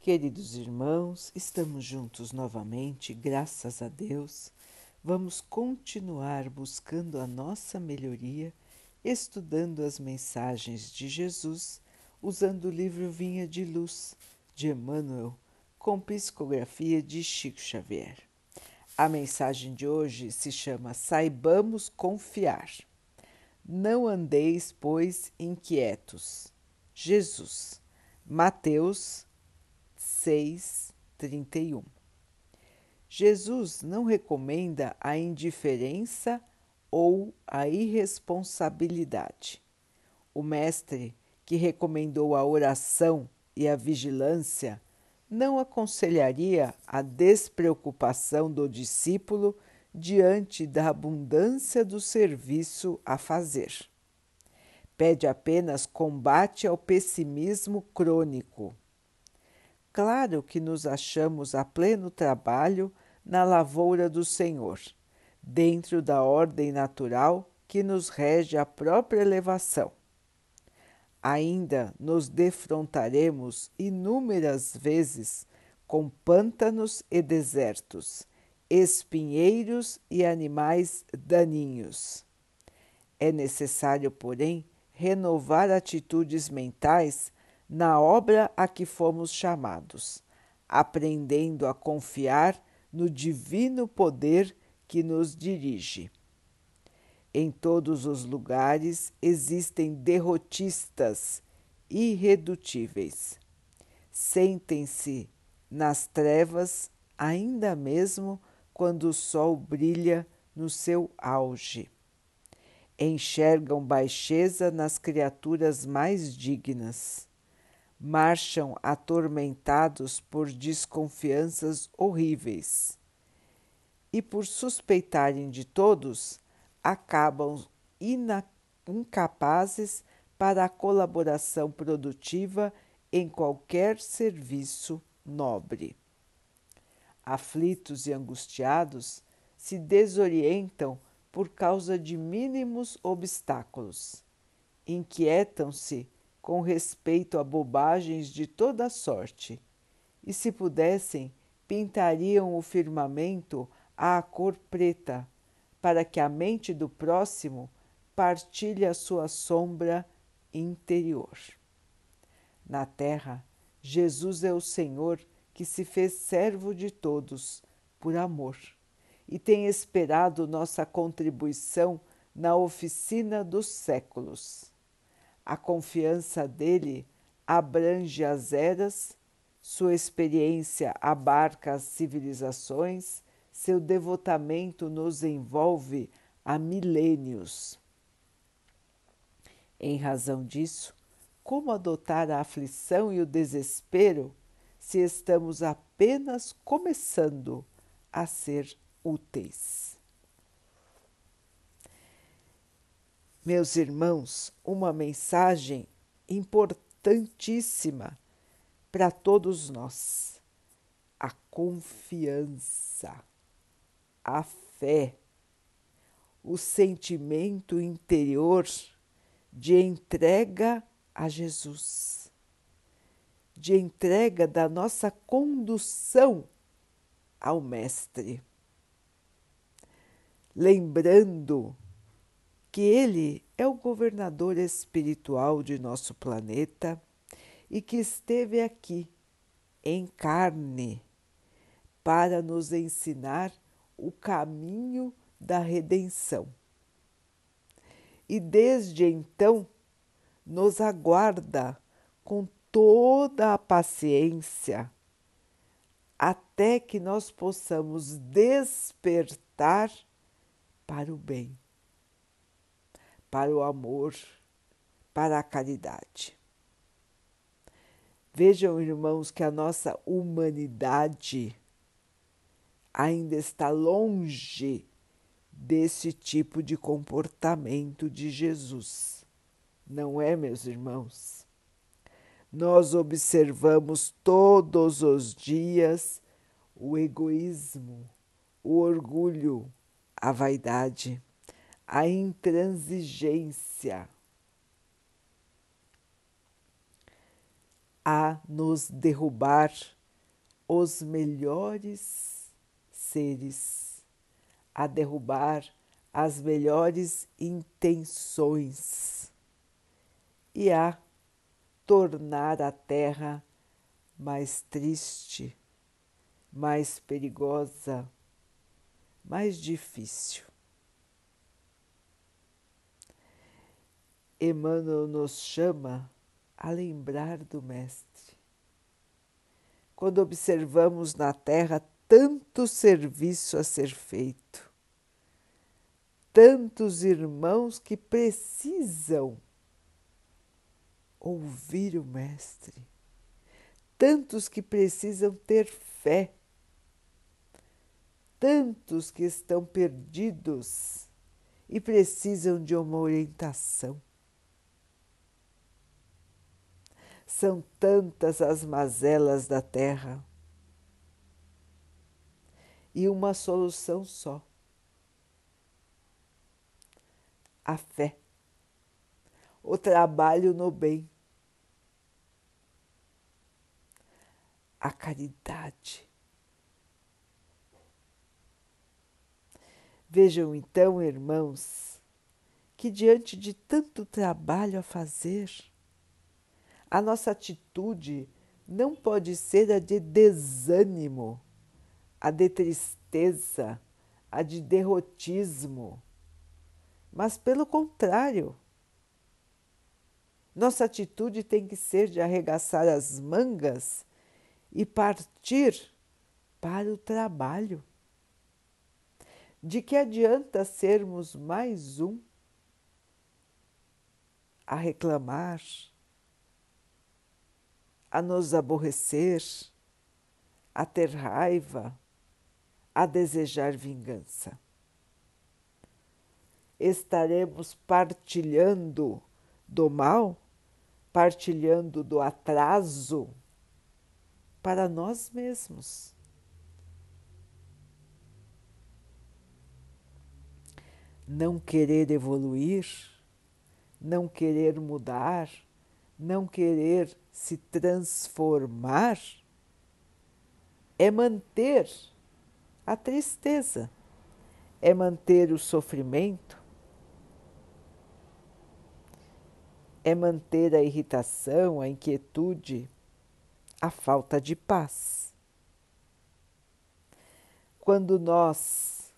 Queridos irmãos, estamos juntos novamente, graças a Deus. Vamos continuar buscando a nossa melhoria, estudando as mensagens de Jesus, usando o livro Vinha de Luz, de Emmanuel, com psicografia de Chico Xavier. A mensagem de hoje se chama Saibamos Confiar. Não andeis, pois, inquietos. Jesus, Mateus 6, 31. Jesus não recomenda a indiferença ou a irresponsabilidade. O Mestre, que recomendou a oração e a vigilância, não aconselharia a despreocupação do discípulo diante da abundância do serviço a fazer. Pede apenas combate ao pessimismo crônico claro que nos achamos a pleno trabalho na lavoura do Senhor, dentro da ordem natural que nos rege a própria elevação. Ainda nos defrontaremos inúmeras vezes com pântanos e desertos, espinheiros e animais daninhos. É necessário, porém, renovar atitudes mentais na obra a que fomos chamados, aprendendo a confiar no divino poder que nos dirige. Em todos os lugares existem derrotistas irredutíveis. Sentem-se nas trevas, ainda mesmo quando o sol brilha no seu auge. Enxergam baixeza nas criaturas mais dignas marcham atormentados por desconfianças horríveis e, por suspeitarem de todos, acabam incapazes para a colaboração produtiva em qualquer serviço nobre. Aflitos e angustiados se desorientam por causa de mínimos obstáculos, inquietam-se com respeito a bobagens de toda sorte, e se pudessem, pintariam o firmamento à cor preta, para que a mente do próximo partilhe a sua sombra interior. Na terra, Jesus é o Senhor que se fez servo de todos por amor e tem esperado nossa contribuição na oficina dos séculos. A confiança dele abrange as eras, sua experiência abarca as civilizações, seu devotamento nos envolve há milênios. Em razão disso, como adotar a aflição e o desespero se estamos apenas começando a ser úteis? Meus irmãos, uma mensagem importantíssima para todos nós: a confiança, a fé, o sentimento interior de entrega a Jesus, de entrega da nossa condução ao Mestre. Lembrando que Ele é o governador espiritual de nosso planeta e que esteve aqui em carne para nos ensinar o caminho da redenção. E desde então nos aguarda com toda a paciência até que nós possamos despertar para o bem para o amor, para a caridade. Vejam, irmãos, que a nossa humanidade ainda está longe desse tipo de comportamento de Jesus. Não é, meus irmãos? Nós observamos todos os dias o egoísmo, o orgulho, a vaidade a intransigência, a nos derrubar os melhores seres, a derrubar as melhores intenções e a tornar a terra mais triste, mais perigosa, mais difícil. Emmanuel nos chama a lembrar do Mestre. Quando observamos na Terra tanto serviço a ser feito, tantos irmãos que precisam ouvir o Mestre, tantos que precisam ter fé, tantos que estão perdidos e precisam de uma orientação. São tantas as mazelas da terra. E uma solução só: a fé, o trabalho no bem, a caridade. Vejam então, irmãos, que diante de tanto trabalho a fazer, a nossa atitude não pode ser a de desânimo, a de tristeza, a de derrotismo, mas pelo contrário. Nossa atitude tem que ser de arregaçar as mangas e partir para o trabalho. De que adianta sermos mais um a reclamar, a nos aborrecer, a ter raiva, a desejar vingança. Estaremos partilhando do mal, partilhando do atraso para nós mesmos. Não querer evoluir, não querer mudar, não querer se transformar é manter a tristeza, é manter o sofrimento, é manter a irritação, a inquietude, a falta de paz. Quando nós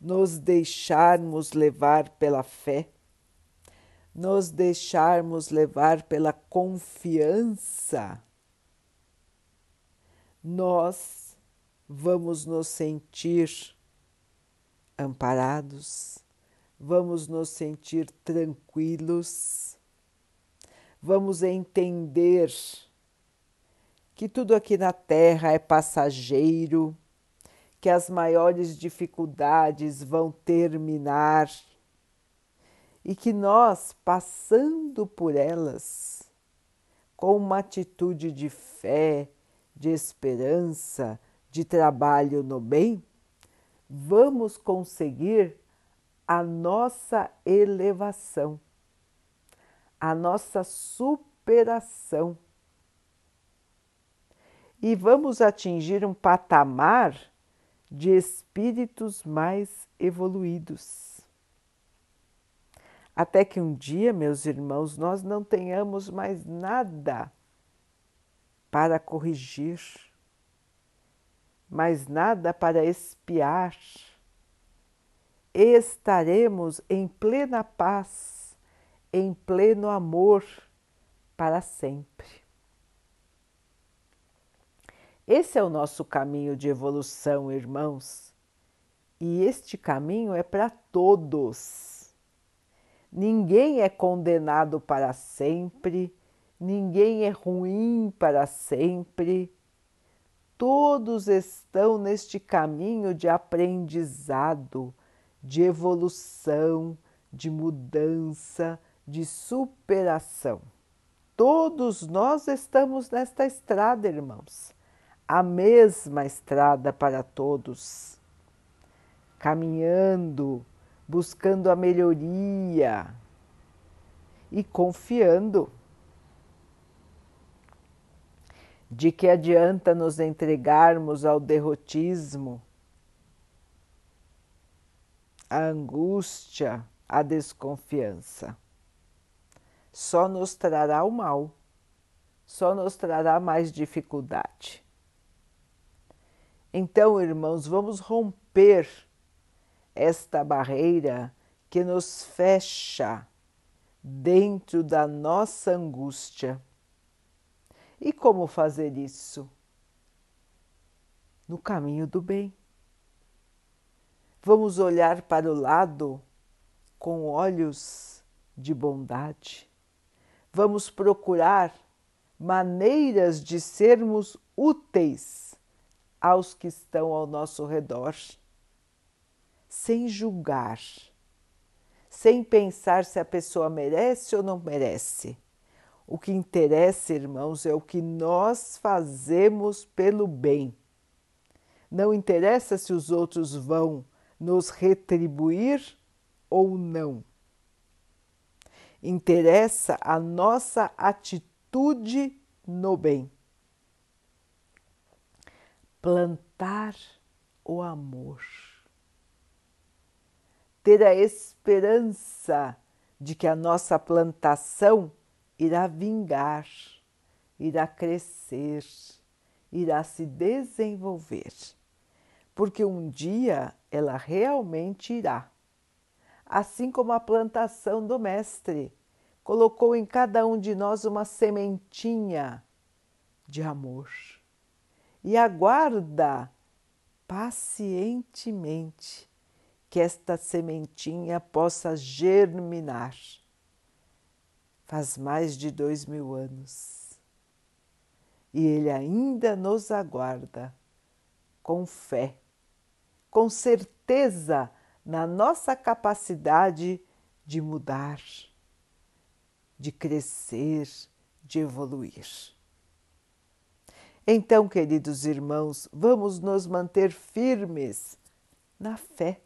nos deixarmos levar pela fé, nos deixarmos levar pela confiança, nós vamos nos sentir amparados, vamos nos sentir tranquilos, vamos entender que tudo aqui na Terra é passageiro, que as maiores dificuldades vão terminar e que nós, passando por elas, com uma atitude de fé, de esperança, de trabalho no bem, vamos conseguir a nossa elevação, a nossa superação. E vamos atingir um patamar de espíritos mais evoluídos até que um dia, meus irmãos, nós não tenhamos mais nada para corrigir, mais nada para espiar. Estaremos em plena paz, em pleno amor para sempre. Esse é o nosso caminho de evolução, irmãos, e este caminho é para todos Ninguém é condenado para sempre, ninguém é ruim para sempre. Todos estão neste caminho de aprendizado, de evolução, de mudança, de superação. Todos nós estamos nesta estrada, irmãos, a mesma estrada para todos, caminhando buscando a melhoria e confiando. De que adianta nos entregarmos ao derrotismo, à angústia, à desconfiança? Só nos trará o mal, só nos trará mais dificuldade. Então, irmãos, vamos romper esta barreira que nos fecha dentro da nossa angústia. E como fazer isso? No caminho do bem. Vamos olhar para o lado com olhos de bondade. Vamos procurar maneiras de sermos úteis aos que estão ao nosso redor, sem julgar sem pensar se a pessoa merece ou não merece. O que interessa, irmãos, é o que nós fazemos pelo bem. Não interessa se os outros vão nos retribuir ou não. Interessa a nossa atitude no bem. Plantar o amor ter a esperança de que a nossa plantação irá vingar, irá crescer, irá se desenvolver, porque um dia ela realmente irá. Assim como a plantação do Mestre colocou em cada um de nós uma sementinha de amor e aguarda pacientemente que esta sementinha possa germinar. Faz mais de dois mil anos e Ele ainda nos aguarda com fé, com certeza na nossa capacidade de mudar, de crescer, de evoluir. Então, queridos irmãos, vamos nos manter firmes na fé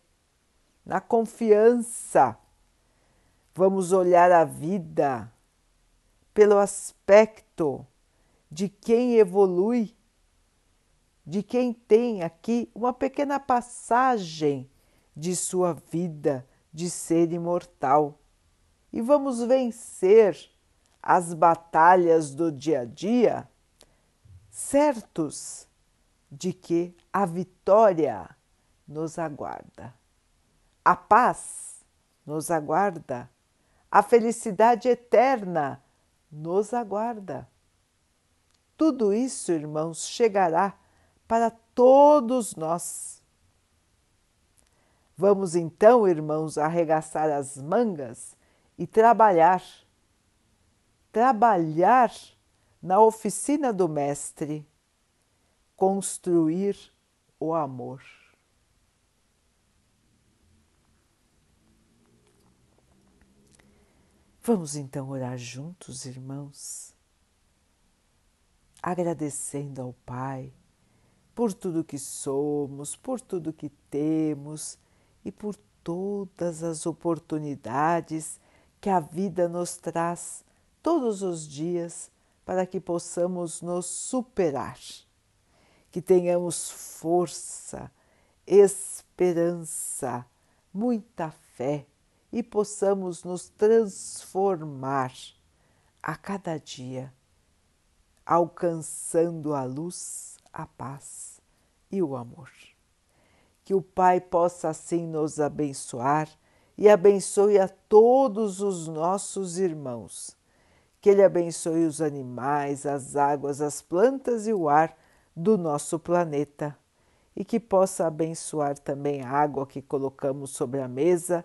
na confiança. Vamos olhar a vida pelo aspecto de quem evolui, de quem tem aqui uma pequena passagem de sua vida de ser imortal. E vamos vencer as batalhas do dia a dia, certos de que a vitória nos aguarda. A paz nos aguarda, a felicidade eterna nos aguarda. Tudo isso, irmãos, chegará para todos nós. Vamos então, irmãos, arregaçar as mangas e trabalhar. Trabalhar na oficina do Mestre, construir o amor. Vamos então orar juntos, irmãos, agradecendo ao Pai por tudo que somos, por tudo que temos e por todas as oportunidades que a vida nos traz todos os dias para que possamos nos superar, que tenhamos força, esperança, muita fé e possamos nos transformar a cada dia, alcançando a luz, a paz e o amor. Que o Pai possa assim nos abençoar e abençoe a todos os nossos irmãos. Que Ele abençoe os animais, as águas, as plantas e o ar do nosso planeta e que possa abençoar também a água que colocamos sobre a mesa